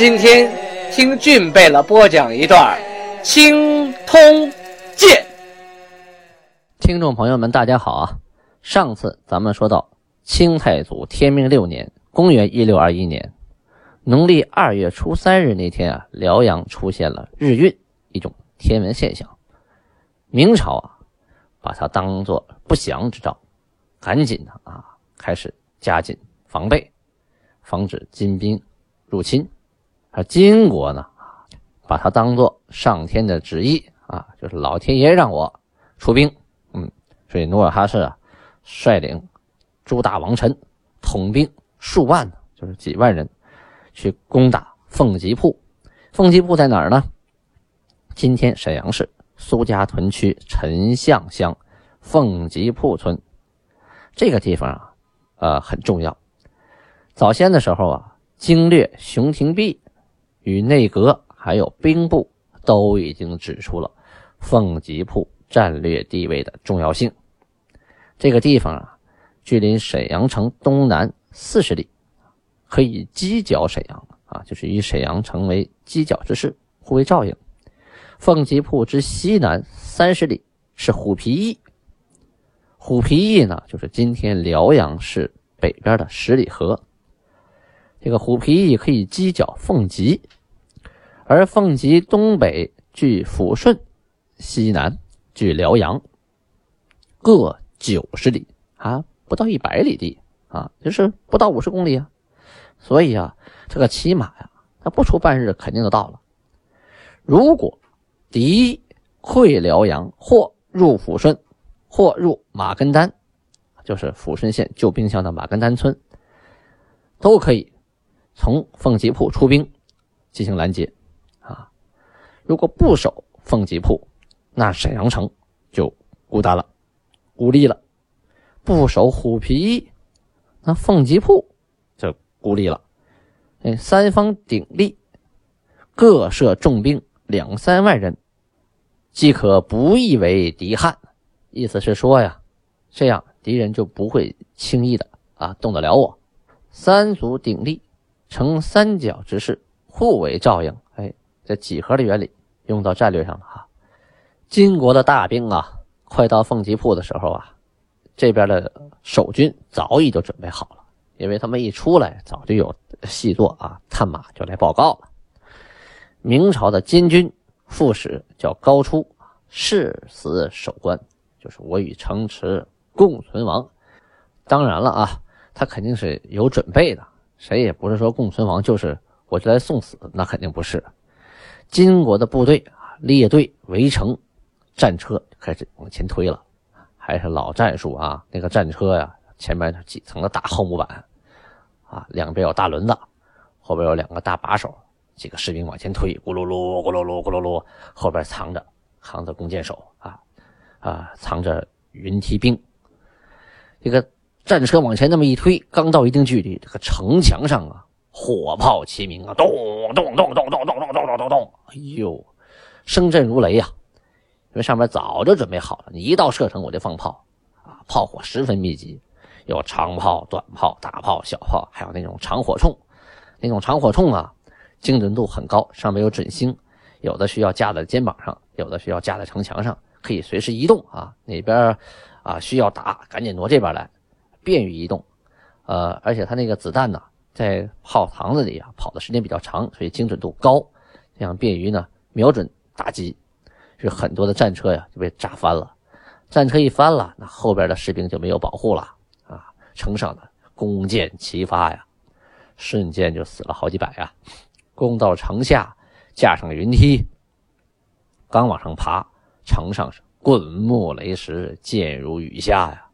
今天听俊贝勒播讲一段《青通剑》。听众朋友们，大家好啊！上次咱们说到清太祖天命六年（公元一六二一年），农历二月初三日那天啊，辽阳出现了日晕，一种天文现象。明朝啊，把它当作不祥之兆，赶紧的啊，开始加紧防备，防止金兵。入侵，而金国呢，把它当做上天的旨意啊，就是老天爷让我出兵，嗯，所以努尔哈赤啊，率领诸大王臣，统兵数万，就是几万人，去攻打凤吉铺。凤吉铺在哪儿呢？今天沈阳市苏家屯区陈巷乡凤吉铺村，这个地方啊，呃，很重要。早先的时候啊。经略熊廷弼与内阁还有兵部都已经指出了凤吉铺战略地位的重要性。这个地方啊，距离沈阳城东南四十里，可以犄角沈阳啊，就是以沈阳城为犄角之势，互为照应。凤吉铺之西南三十里是虎皮驿，虎皮驿呢，就是今天辽阳市北边的十里河。这个虎皮可以犄角凤吉，而凤吉东北距抚顺，西南距辽阳，各九十里啊，不到一百里地啊，就是不到五十公里啊。所以啊，这个骑马呀，他不出半日肯定就到了。如果敌溃辽阳，或入抚顺，或入马根丹，就是抚顺县旧兵乡的马根丹村，都可以。从凤吉铺出兵进行拦截，啊，如果不守凤吉铺，那沈阳城就孤单了，孤立了；不守虎皮，那凤吉铺就孤立了。哎，三方鼎立，各设重兵两三万人，即可不易为敌汉。意思是说呀，这样敌人就不会轻易的啊动得了我。三足鼎立。成三角之势，互为照应。哎，这几何的原理用到战略上了哈。金国的大兵啊，快到凤吉铺的时候啊，这边的守军早已就准备好了，因为他们一出来，早就有细作啊，探马就来报告了。明朝的金军副使叫高初，誓死守关，就是我与城池共存亡。当然了啊，他肯定是有准备的。谁也不是说共存亡就是我就来送死，那肯定不是。金国的部队啊，列队围城，战车开始往前推了，还是老战术啊。那个战车呀，前面几层的大厚木板，啊，两边有大轮子，后边有两个大把手，几个士兵往前推，咕噜噜，咕噜噜，咕噜噜，后边藏着扛着弓箭手啊啊，藏着云梯兵，这个。战车往前那么一推，刚到一定距离，这个城墙上啊，火炮齐鸣啊，咚咚咚咚咚咚咚咚咚咚，哎呦，声震如雷呀！因为上面早就准备好了，你一到射程我就放炮啊，炮火十分密集，有长炮、短炮、大炮、小炮，还有那种长火铳。那种长火铳啊，精准度很高，上面有准星，有的需要架在肩膀上，有的需要架在城墙上，可以随时移动啊。哪边啊需要打，赶紧挪这边来。便于移动，呃，而且它那个子弹呢，在炮膛子里啊跑的时间比较长，所以精准度高，这样便于呢瞄准打击。是很多的战车呀就被炸翻了，战车一翻了，那后边的士兵就没有保护了啊，城上的弓箭齐发呀，瞬间就死了好几百呀。攻到城下，架上云梯，刚往上爬，城上是滚木雷石，箭如雨下呀。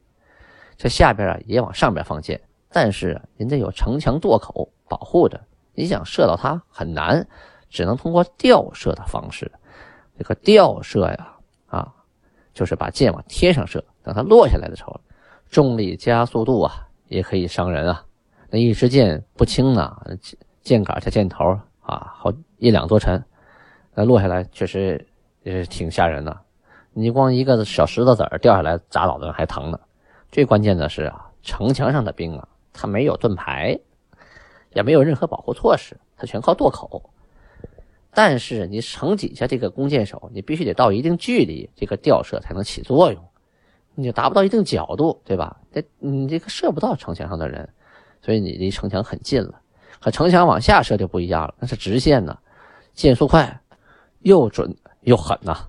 这下边啊也往上边放箭，但是人家有城墙垛口保护着，你想射到它很难，只能通过吊射的方式。这个吊射呀，啊，就是把箭往天上射，等它落下来的时候，重力加速度啊，也可以伤人啊。那一支箭不轻呢，箭杆加箭头啊，好一两多沉，那落下来确实也是挺吓人的。你光一个小石头子儿掉下来砸脑袋还疼呢。最关键的是啊，城墙上的兵啊，他没有盾牌，也没有任何保护措施，他全靠垛口。但是你城底下这个弓箭手，你必须得到一定距离，这个吊射才能起作用。你就达不到一定角度，对吧？这你这个射不到城墙上的人，所以你离城墙很近了。可城墙往下射就不一样了，那是直线呢，箭速快，又准又狠呐。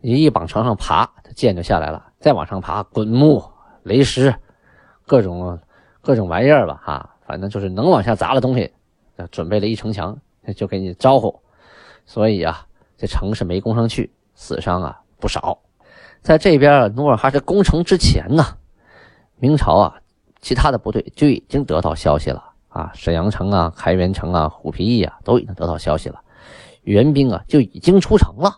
你一往城上爬，箭就下来了；再往上爬，滚木。雷石，各种各种玩意儿吧，哈，反正就是能往下砸的东西，准备了一城墙，就给你招呼。所以啊，这城是没攻上去，死伤啊不少。在这边努尔哈赤攻城之前呢，明朝啊，其他的部队就已经得到消息了啊，沈阳城啊、开元城啊、虎皮驿啊，都已经得到消息了，援兵啊就已经出城了。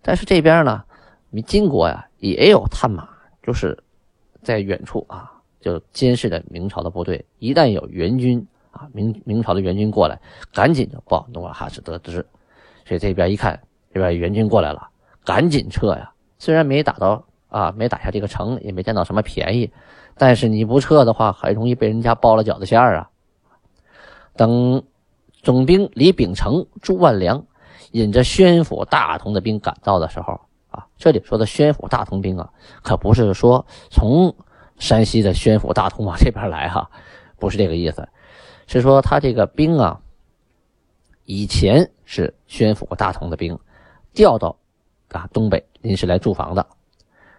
但是这边呢，金国呀也有探马，就是。在远处啊，就监视着明朝的部队。一旦有援军啊，明明朝的援军过来，赶紧就报努尔哈赤得知。所以这边一看，这边援军过来了，赶紧撤呀。虽然没打到啊，没打下这个城，也没占到什么便宜，但是你不撤的话，很容易被人家包了饺子馅儿啊。等总兵李秉成、朱万良引着宣府大同的兵赶到的时候。啊，这里说的宣府大同兵啊，可不是说从山西的宣府大同往这边来哈，不是这个意思，是说他这个兵啊，以前是宣府大同的兵，调到啊东北临时来驻防的，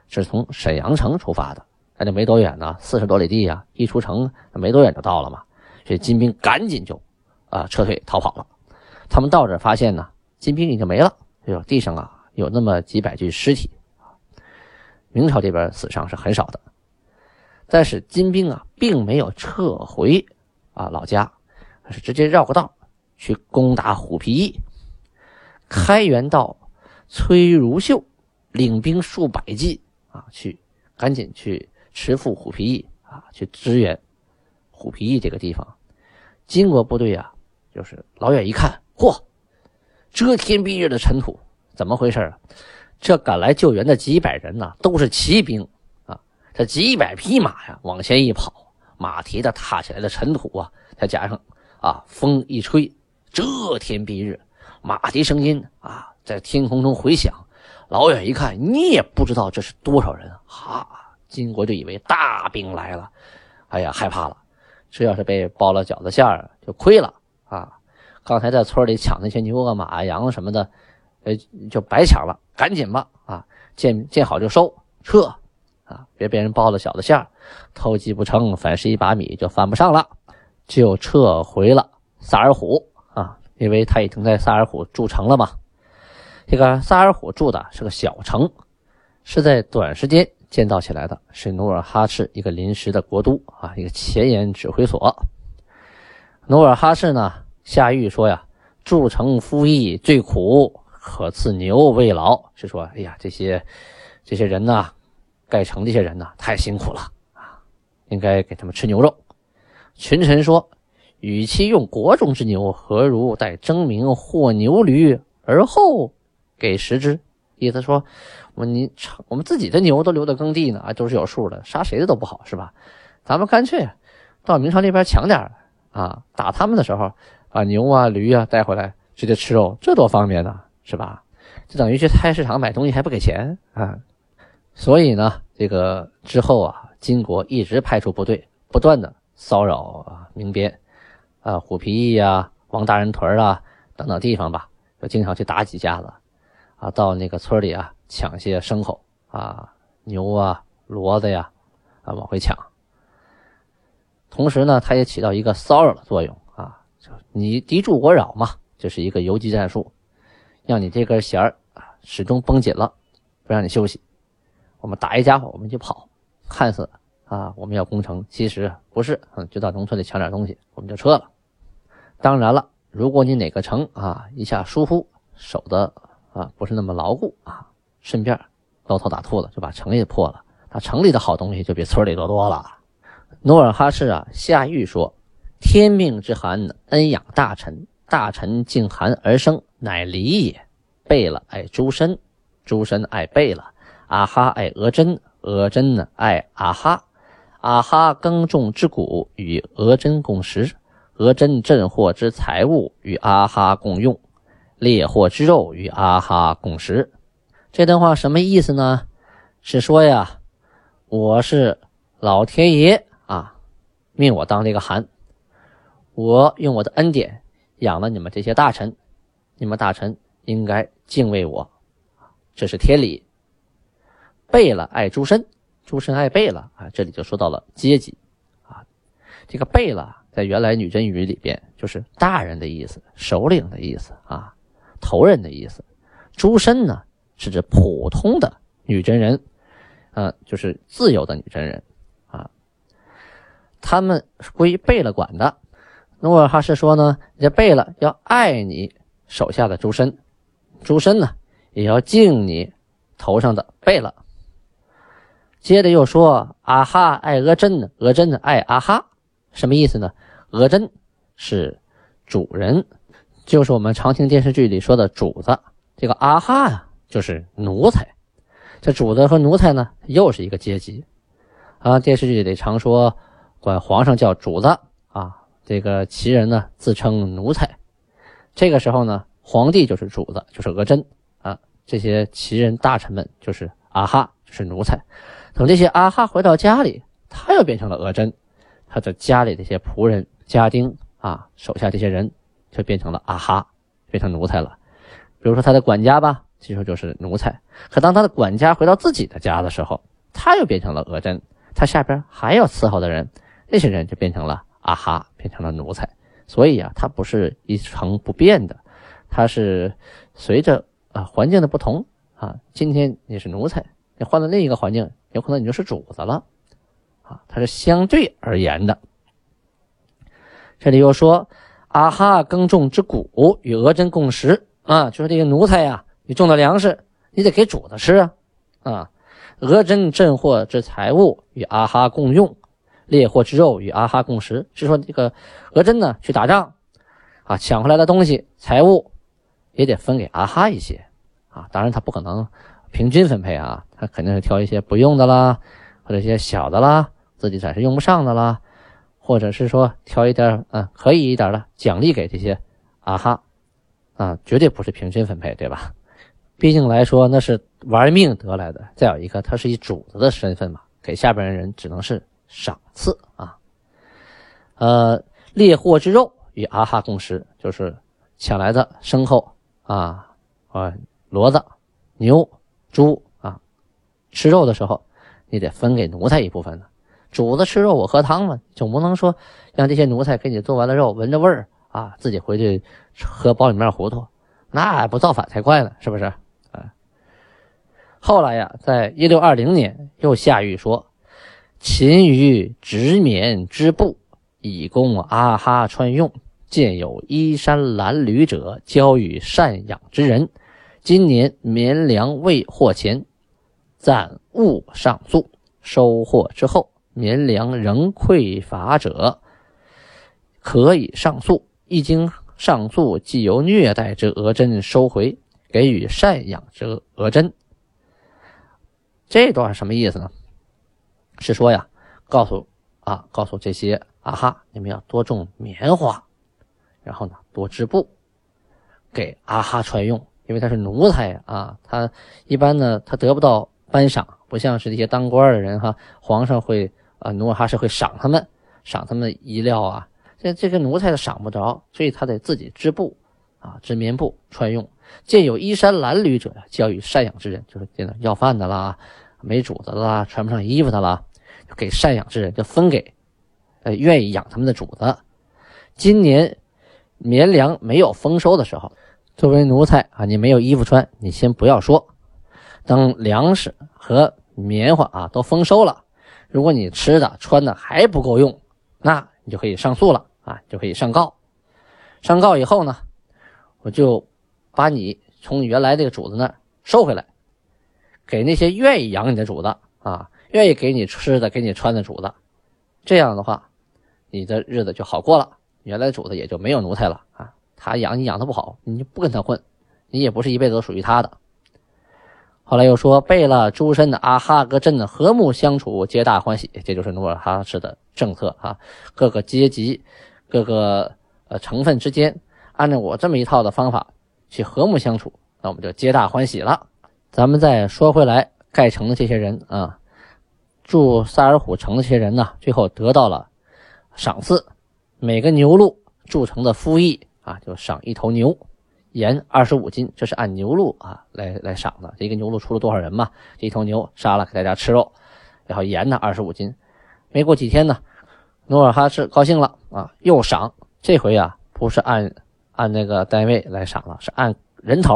是从沈阳城出发的，那就没多远呢，四十多里地呀，一出城没多远就到了嘛，所以金兵赶紧就啊撤退逃跑了，他们到这发现呢，金兵已经没了，哎呦，地上啊。有那么几百具尸体，明朝这边死伤是很少的，但是金兵啊并没有撤回啊老家，是直接绕个道去攻打虎皮驿。开元道崔如秀领兵数百骑啊去，赶紧去持赴虎皮驿啊去支援虎皮驿这个地方。金国部队啊，就是老远一看，嚯，遮天蔽日的尘土。怎么回事啊？这赶来救援的几百人呢，都是骑兵啊！这几百匹马呀，往前一跑，马蹄子踏起来的尘土啊，再加上啊，风一吹，遮天蔽日，马蹄声音啊，在天空中回响。老远一看，你也不知道这是多少人啊！哈，金国就以为大兵来了，哎呀，害怕了。这要是被包了饺子馅儿，就亏了啊！刚才在村里抢那些牛啊、马啊、羊什么的。哎，就白抢了，赶紧吧！啊，见见好就收，撤！啊，别被人包了小的馅儿，偷鸡不成反蚀一把米，就犯不上了，就撤回了萨尔虎啊，因为他已经在萨尔虎筑城了嘛。这个萨尔虎筑的是个小城，是在短时间建造起来的，是努尔哈赤一个临时的国都啊，一个前沿指挥所。努尔哈赤呢下谕说呀：“筑城夫役最苦。”可赐牛慰劳，是说，哎呀，这些这些人呐，盖城这些人呐，太辛苦了啊，应该给他们吃牛肉。群臣说，与其用国中之牛，何如待征名获牛驴而后给食之？意思说，我你我们自己的牛都留在耕地呢，啊，都是有数的，杀谁的都不好，是吧？咱们干脆到明朝那边抢点啊，打他们的时候，把牛啊、驴啊带回来，直接吃肉，这多方便呢！是吧？就等于去菜市场买东西还不给钱啊！所以呢，这个之后啊，金国一直派出部队，不断的骚扰啊民边，啊虎皮驿呀、王大人屯啊等等地方吧，就经常去打几架子，啊到那个村里啊抢些牲口啊牛啊骡子呀啊往回抢。同时呢，他也起到一个骚扰的作用啊，就你敌驻我扰嘛，这是一个游击战术。让你这根弦儿啊始终绷紧了，不让你休息。我们打一家伙我们就跑，看似啊我们要攻城，其实不是，嗯，就到农村里抢点东西，我们就撤了。当然了，如果你哪个城啊一下疏忽，守的啊不是那么牢固啊，顺便搂头打兔子就把城给破了，那城里的好东西就比村里多多了。努尔哈赤啊下谕说：“天命之寒，恩养大臣，大臣敬寒而生，乃礼也。贝勒爱诸身，诸身爱贝勒，阿哈爱额真，额真呢爱阿哈，阿哈耕种之谷与额真共食。”额真镇货之财物与阿哈共用，猎获之肉与阿哈共食。这段话什么意思呢？是说呀，我是老天爷啊，命我当这个汗，我用我的恩典养了你们这些大臣，你们大臣应该敬畏我，这是天理。贝勒爱诸身，诸身爱贝勒啊，这里就说到了阶级啊，这个贝勒。在原来女真语里边，就是大人的意思，首领的意思啊，头人的意思。诸身呢，是指普通的女真人，呃，就是自由的女真人啊。他们归贝勒管的。努尔哈赤说呢，这贝勒要爱你手下的诸身，诸身呢也要敬你头上的贝勒。接着又说，阿哈爱额真呢，额真呢爱阿哈，什么意思呢？额真，是主人，就是我们常听电视剧里说的主子。这个阿哈呀，就是奴才。这主子和奴才呢，又是一个阶级啊。电视剧里常说管皇上叫主子啊，这个旗人呢自称奴才。这个时候呢，皇帝就是主子，就是额真啊。这些旗人大臣们就是阿哈，就是奴才。等这些阿哈回到家里，他又变成了额真，他的家里这些仆人。家丁啊，手下这些人就变成了阿哈，变成奴才了。比如说他的管家吧，其实就是奴才。可当他的管家回到自己的家的时候，他又变成了额真，他下边还要伺候的人，那些人就变成了阿哈，变成了奴才。所以啊，它不是一成不变的，它是随着啊环境的不同啊，今天你是奴才，你换了另一个环境，有可能你就是主子了啊，它是相对而言的。这里又说，阿哈耕种之谷与俄真共食啊，就是这个奴才呀，你种的粮食，你得给主子吃啊啊。俄真镇货之财物与阿哈共用，猎获之肉与阿哈共食，是说这个额真呢去打仗啊，抢回来的东西财物也得分给阿哈一些啊。当然他不可能平均分配啊，他肯定是挑一些不用的啦，或者一些小的啦，自己暂时用不上的啦。或者是说挑一点嗯可以一点的奖励给这些啊哈啊，绝对不是平均分配，对吧？毕竟来说那是玩命得来的。再有一个，他是以主子的身份嘛，给下边的人只能是赏赐啊。呃，猎获之肉与阿哈共食，就是抢来的牲口啊啊，骡子、牛、猪啊，吃肉的时候你得分给奴才一部分呢。主子吃肉，我喝汤嘛，总不能说让这些奴才给你做完了肉，闻着味儿啊，自己回去喝苞米面糊涂，那不造反才怪呢，是不是？啊。后来呀，在一六二零年又下谕说：“勤于直绵之布，以供阿哈穿用。见有衣衫褴褛者，交与赡养之人。今年绵粮未获前，暂勿上诉。收获之后。”绵粮仍匮乏者，可以上诉。一经上诉，即由虐待之额真收回，给予赡养之额真。这段什么意思呢？是说呀，告诉啊，告诉这些啊哈，你们要多种棉花，然后呢，多织布，给阿哈穿用。因为他是奴才啊，他一般呢，他得不到颁赏，不像是这些当官的人哈，皇上会。啊，努尔哈赤会赏他们，赏他们衣料啊。这这个奴才他赏不着，所以他得自己织布啊，织棉布穿用。见有衣衫褴褛者呀，交与赡养之人，就是见到要饭的啦，没主子啦，穿不上衣服的啦，给赡养之人，就分给呃愿意养他们的主子。今年绵粮没有丰收的时候，作为奴才啊，你没有衣服穿，你先不要说。等粮食和棉花啊都丰收了。如果你吃的穿的还不够用，那你就可以上诉了啊，就可以上告。上告以后呢，我就把你从原来这个主子那收回来，给那些愿意养你的主子啊，愿意给你吃的、给你穿的主子。这样的话，你的日子就好过了，原来主子也就没有奴才了啊。他养你养的不好，你就不跟他混，你也不是一辈子都属于他的。后来又说，贝勒诸身的阿哈格镇的和睦相处，皆大欢喜，这就是努尔哈赤的政策啊。各个阶级、各个呃成分之间，按照我这么一套的方法去和睦相处，那我们就皆大欢喜了。咱们再说回来，盖城的这些人啊，住萨尔虎城的这些人呢，最后得到了赏赐，每个牛鹿铸成的夫役啊，就赏一头牛。盐二十五斤，这是按牛鹿啊来来赏的。这个牛鹿出了多少人嘛？这一头牛杀了给大家吃肉，然后盐呢二十五斤。没过几天呢，努尔哈赤高兴了啊，又赏。这回啊不是按按那个单位来赏了，是按人头。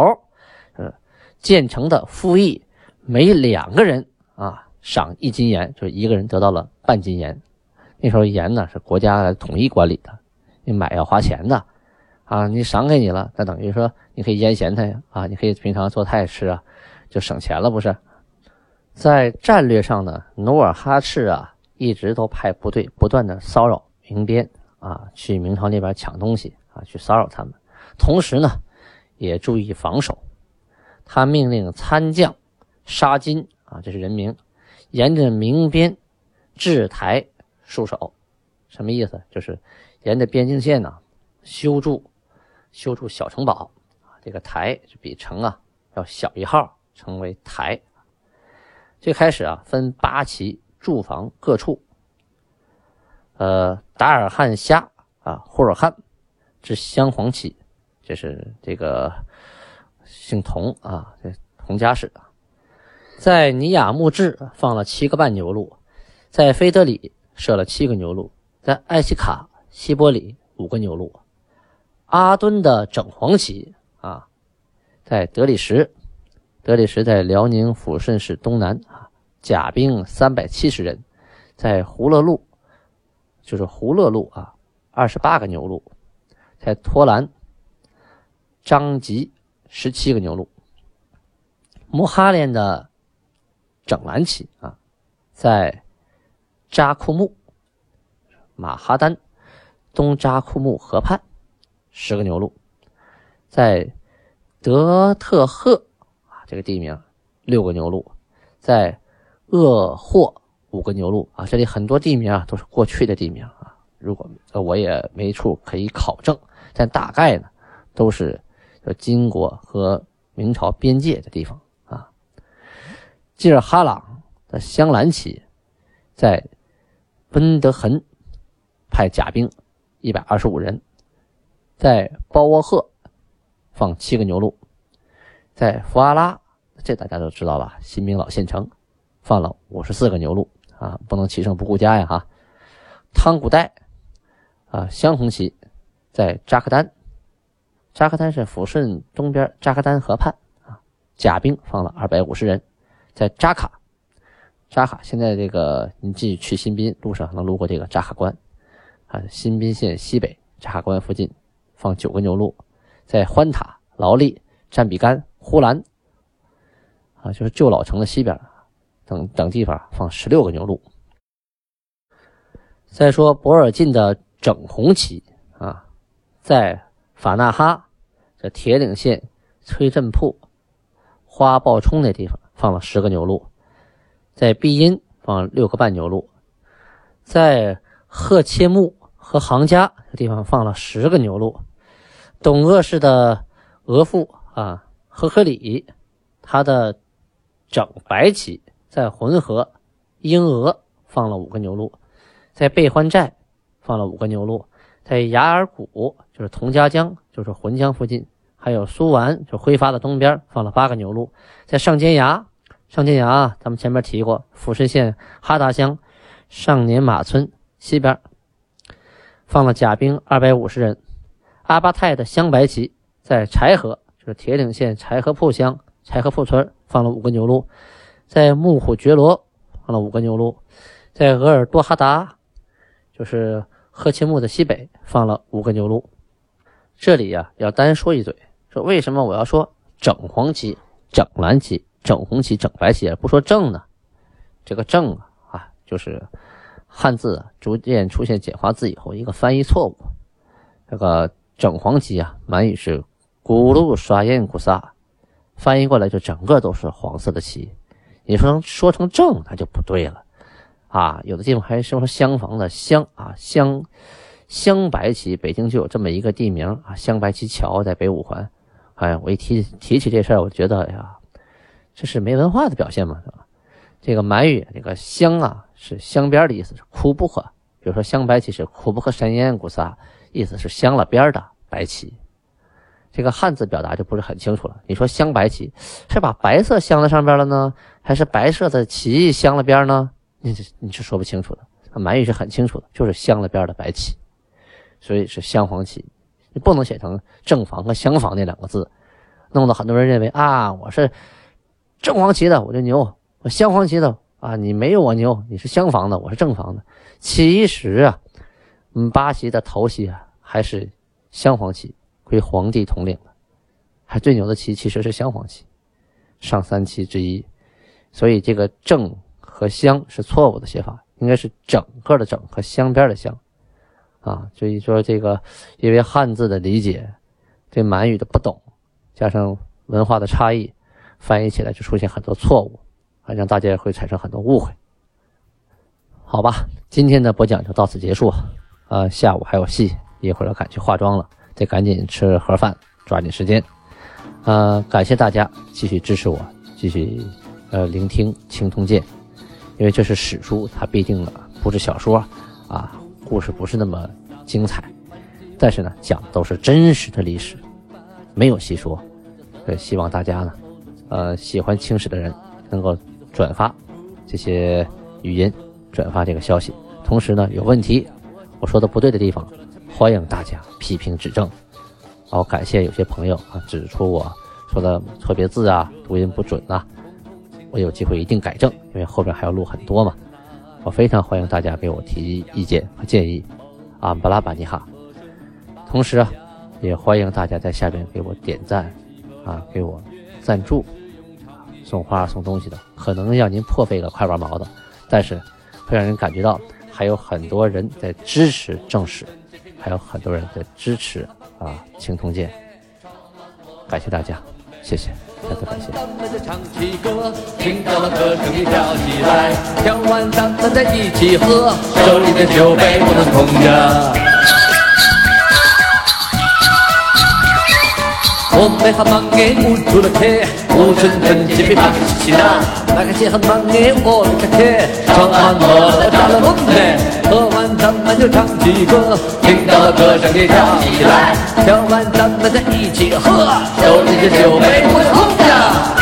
嗯，建成的夫役每两个人啊赏一斤盐，就是一个人得到了半斤盐。那时候盐呢是国家统一管理的，你买要花钱的。啊，你赏给你了，那等于说你可以腌咸菜呀，啊，你可以平常做菜吃啊，就省钱了，不是？在战略上呢，努尔哈赤啊，一直都派部队不断的骚扰明边啊，去明朝那边抢东西啊，去骚扰他们，同时呢，也注意防守。他命令参将沙金啊，这是人名，沿着明边置台戍守，什么意思？就是沿着边境线呢修筑。修筑小城堡，这个台就比城啊要小一号，称为台。最开始啊，分八旗驻防各处。呃，达尔汉虾啊，呼尔汉之镶黄旗，这是这个姓佟啊，这佟家氏啊，在尼雅木治放了七个半牛录，在菲德里设了七个牛录，在艾希卡西波里五个牛录。阿敦的整黄旗啊，在德里什，德里什在辽宁抚顺市东南啊，甲兵三百七十人，在胡勒路，就是胡勒路啊，二十八个牛录，在托兰，张吉十七个牛录，穆哈连的整蓝旗啊，在扎库木，马哈丹东扎库木河畔。十个牛录，在德特赫啊这个地名六个牛录，在鄂霍五个牛录啊，这里很多地名啊都是过去的地名啊。如果我也没处可以考证，但大概呢都是金国和明朝边界的地方。吉尔哈朗的镶蓝旗在温德恒派甲兵一百二十五人。在包沃赫放七个牛录，在福阿拉，这大家都知道吧？新兵老县城放了五十四个牛录啊，不能骑胜不顾家呀！哈，汤古代啊，镶红旗在扎克丹，扎克丹是抚顺东边扎克丹河畔啊，甲兵放了二百五十人，在扎卡，扎卡现在这个你自己去新宾路上能路过这个扎卡关啊，新宾县西北扎卡关附近。放九个牛录，在欢塔、劳力、占比干、呼兰，啊，就是旧老城的西边等等地方放十六个牛录。再说博尔进的整红旗啊，在法纳哈这铁岭县崔镇铺花豹冲那地方放了十个牛录，在碧阴放六个半牛录，在赫切木和行家这地方放了十个牛录。董鄂氏的额驸啊，和合里，他的整白旗在浑河英俄放了五个牛录，在备欢寨放了五个牛录，在雅尔谷就是佟家江，就是浑江附近，还有苏完就挥发的东边放了八个牛录，在上尖崖，上尖崖咱们前面提过，抚顺县哈达乡上年马村西边放了甲兵二百五十人。阿巴泰的镶白旗在柴河，就是铁岭县柴河铺乡柴河铺村放了五个牛录，在木虎觉罗放了五个牛录，在额尔多哈达，就是赫切木的西北放了五个牛录。这里呀，要单说一嘴，为什么我要说整黄旗、整蓝旗、整红旗、整白旗，而不说正呢？这个正啊啊，就是汉字逐渐出现简化字以后一个翻译错误。这个整黄旗啊，满语是咕噜刷烟咕撒，翻译过来就整个都是黄色的旗。你说说成正，那就不对了啊！有的地方还说厢房的厢啊厢。厢白旗，北京就有这么一个地名啊，厢白旗桥在北五环。哎呀，我一提提起这事儿，我觉得哎呀，这是没文化的表现嘛，是吧？这个满语这个镶啊是镶边的意思，是库布克。比如说镶白旗是库布克山烟古萨，意思是镶了边的白旗。这个汉字表达就不是很清楚了。你说镶白旗是把白色镶在上边了呢，还是白色的旗镶了边呢？你你是说不清楚的。满语是很清楚的，就是镶了边的白旗。所以是镶黄旗，不能写成正房和厢房那两个字，弄得很多人认为啊，我是正黄旗的我就牛，我镶黄旗的啊你没有我牛，你是厢房的我是正房的。其实啊，嗯，八旗的头旗啊还是镶黄旗，归皇帝统领的，还最牛的旗其实是镶黄旗，上三旗之一。所以这个正和镶是错误的写法，应该是整个的整和镶边的镶。啊，所以说这个，因为汉字的理解，对满语的不懂，加上文化的差异，翻译起来就出现很多错误，啊，让大家会产生很多误会。好吧，今天的播讲就到此结束。啊，下午还有戏，一会儿要赶去化妆了，得赶紧吃盒饭，抓紧时间。呃，感谢大家继续支持我，继续呃聆听《青铜剑》，因为这是史书，它必定的不是小说啊。故事不是那么精彩，但是呢，讲的都是真实的历史，没有戏说。呃，希望大家呢，呃，喜欢青史的人能够转发这些语音，转发这个消息。同时呢，有问题我说的不对的地方，欢迎大家批评指正。好，感谢有些朋友啊指出我说的错别字啊、读音不准啊，我有机会一定改正，因为后边还要录很多嘛。我非常欢迎大家给我提意见和建议，啊，巴拉巴尼哈。同时啊，也欢迎大家在下边给我点赞，啊，给我赞助，送花送东西的，可能让您破费个快八毛的，但是会让人感觉到还有很多人在支持正史，还有很多人在支持啊青铜剑。感谢大家，谢谢。再次感谢。咱们就唱起歌，听到了歌声你跳起来，跳完咱们再一起喝，手里的酒杯不能空着。我们还忙给捂住了铁，乌春春鸡皮放起那，那个些还忙给我的个铁，唱完了炸了龙嘞，喝完咱们就唱起歌，听到了歌声你跳起来，跳完咱们再一起喝，手里的酒杯不空的。